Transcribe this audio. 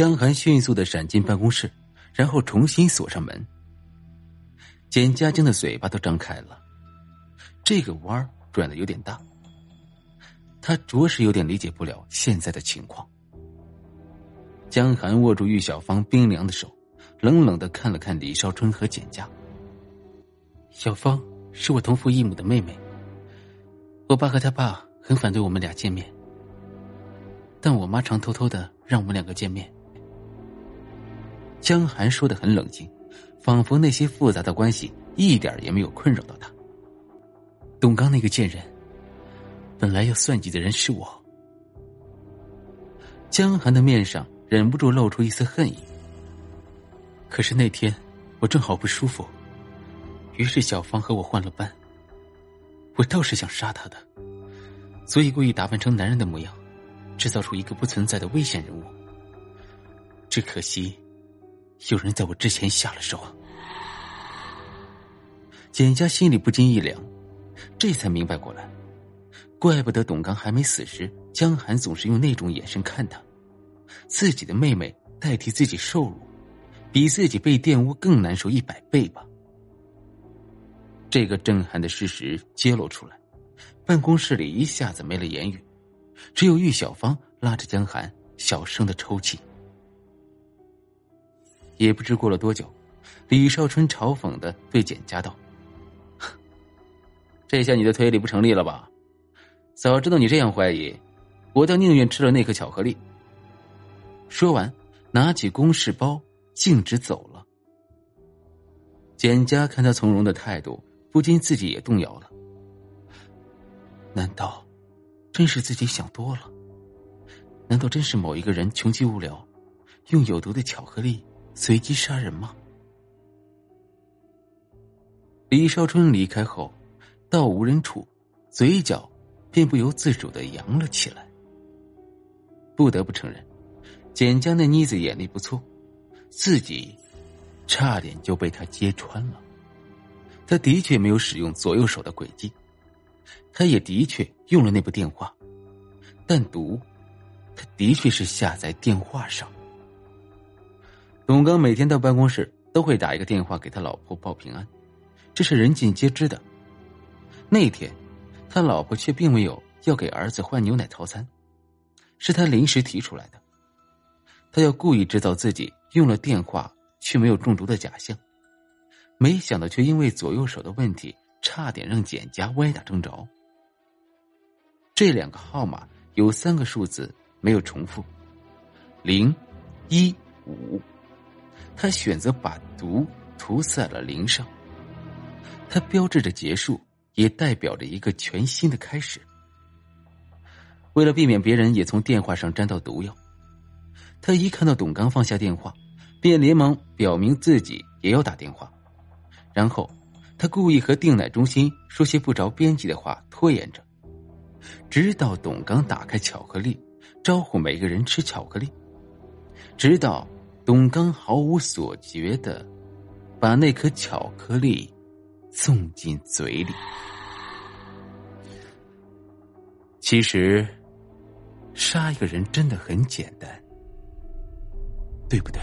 江寒迅速的闪进办公室，然后重新锁上门。简家晶的嘴巴都张开了，这个弯转的有点大。他着实有点理解不了现在的情况。江寒握住玉小芳冰凉的手，冷冷的看了看李少春和简家。小芳是我同父异母的妹妹。我爸和他爸很反对我们俩见面，但我妈常偷偷的让我们两个见面。江寒说的很冷静，仿佛那些复杂的关系一点也没有困扰到他。董刚那个贱人。本来要算计的人是我，江寒的面上忍不住露出一丝恨意。可是那天我正好不舒服，于是小芳和我换了班。我倒是想杀他的，所以故意打扮成男人的模样，制造出一个不存在的危险人物。只可惜，有人在我之前下了手。简家心里不禁一凉，这才明白过来。怪不得董刚还没死时，江寒总是用那种眼神看他。自己的妹妹代替自己受辱，比自己被玷污更难受一百倍吧。这个震撼的事实揭露出来，办公室里一下子没了言语，只有玉小芳拉着江寒小声的抽泣。也不知过了多久，李少春嘲讽的对简家道：“这下你的推理不成立了吧？”早知道你这样怀疑，我倒宁愿吃了那颗巧克力。说完，拿起公事包，径直走了。简家看他从容的态度，不禁自己也动摇了。难道真是自己想多了？难道真是某一个人穷极无聊，用有毒的巧克力随机杀人吗？李少春离开后，到无人处，嘴角。便不由自主的扬了起来。不得不承认，简家那妮子眼力不错，自己差点就被他揭穿了。他的确没有使用左右手的诡计，他也的确用了那部电话，但毒，他的确是下在电话上。董刚每天到办公室都会打一个电话给他老婆报平安，这是人尽皆知的。那天。他老婆却并没有要给儿子换牛奶套餐，是他临时提出来的。他要故意制造自己用了电话却没有中毒的假象，没想到却因为左右手的问题，差点让简家歪打正着。这两个号码有三个数字没有重复，零、一、五。他选择把毒涂在了零上，它标志着结束。也代表着一个全新的开始。为了避免别人也从电话上沾到毒药，他一看到董刚放下电话，便连忙表明自己也要打电话。然后，他故意和订奶中心说些不着边际的话，拖延着，直到董刚打开巧克力，招呼每个人吃巧克力，直到董刚毫无所觉的把那颗巧克力送进嘴里。其实，杀一个人真的很简单，对不对？